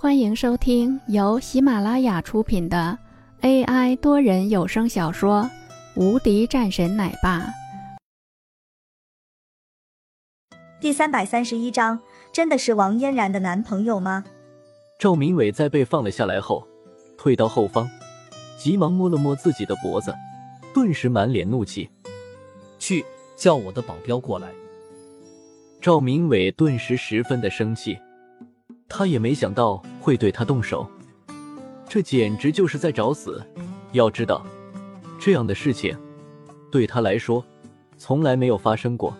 欢迎收听由喜马拉雅出品的 AI 多人有声小说《无敌战神奶爸》第三百三十一章，真的是王嫣然的男朋友吗？赵明伟在被放了下来后，退到后方，急忙摸了摸自己的脖子，顿时满脸怒气：“去叫我的保镖过来！”赵明伟顿时十分的生气。他也没想到会对他动手，这简直就是在找死。要知道，这样的事情对他来说从来没有发生过。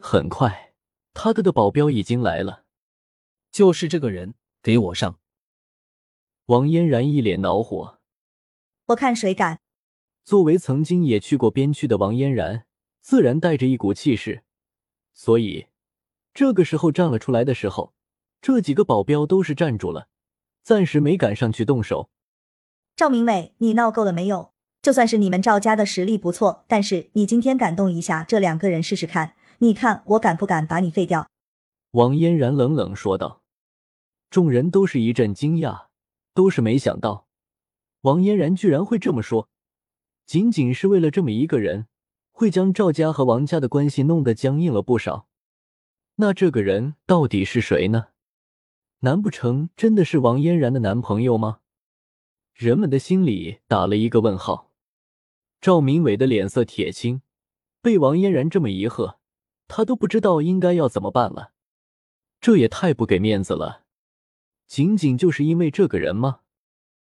很快，他的的保镖已经来了，就是这个人，给我上！王嫣然一脸恼火，我看谁敢！作为曾经也去过边区的王嫣然，自然带着一股气势，所以这个时候站了出来的时候。这几个保镖都是站住了，暂时没敢上去动手。赵明伟，你闹够了没有？就算是你们赵家的实力不错，但是你今天敢动一下这两个人试试看，你看我敢不敢把你废掉？王嫣然冷冷说道。众人都是一阵惊讶，都是没想到王嫣然居然会这么说。仅仅是为了这么一个人，会将赵家和王家的关系弄得僵硬了不少。那这个人到底是谁呢？难不成真的是王嫣然的男朋友吗？人们的心里打了一个问号。赵明伟的脸色铁青，被王嫣然这么一喝，他都不知道应该要怎么办了。这也太不给面子了！仅仅就是因为这个人吗？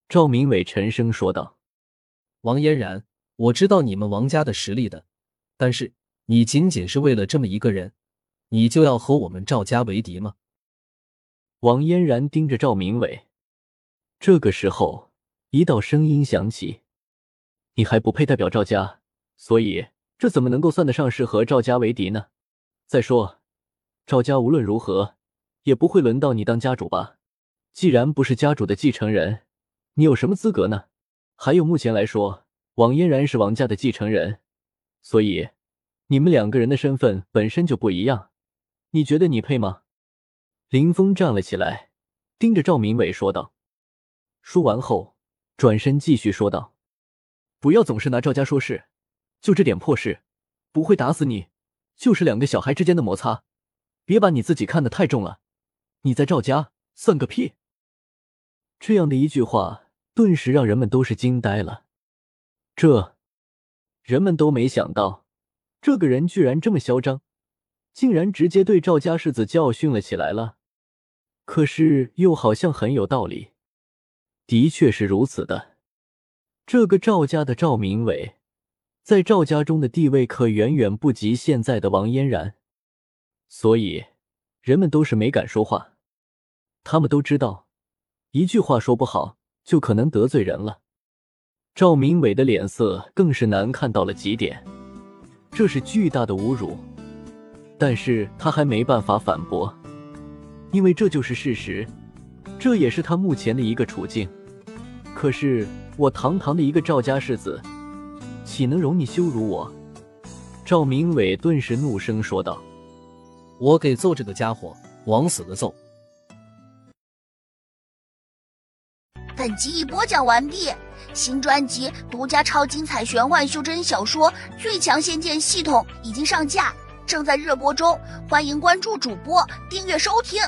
赵明伟沉声说道：“王嫣然，我知道你们王家的实力的，但是你仅仅是为了这么一个人，你就要和我们赵家为敌吗？”王嫣然盯着赵明伟，这个时候，一道声音响起：“你还不配代表赵家，所以这怎么能够算得上是和赵家为敌呢？再说，赵家无论如何也不会轮到你当家主吧？既然不是家主的继承人，你有什么资格呢？还有，目前来说，王嫣然是王家的继承人，所以你们两个人的身份本身就不一样，你觉得你配吗？”林峰站了起来，盯着赵明伟说道。说完后，转身继续说道：“不要总是拿赵家说事，就这点破事，不会打死你，就是两个小孩之间的摩擦，别把你自己看得太重了。你在赵家算个屁！”这样的一句话，顿时让人们都是惊呆了。这，人们都没想到，这个人居然这么嚣张，竟然直接对赵家世子教训了起来了。可是又好像很有道理，的确是如此的。这个赵家的赵明伟，在赵家中的地位可远远不及现在的王嫣然，所以人们都是没敢说话。他们都知道，一句话说不好，就可能得罪人了。赵明伟的脸色更是难看到了极点，这是巨大的侮辱，但是他还没办法反驳。因为这就是事实，这也是他目前的一个处境。可是我堂堂的一个赵家世子，岂能容你羞辱我？赵明伟顿时怒声说道：“我给揍这个家伙，往死的揍！”本集已播讲完毕，新专辑独家超精彩玄幻修真小说《最强仙剑系统》已经上架，正在热播中，欢迎关注主播，订阅收听。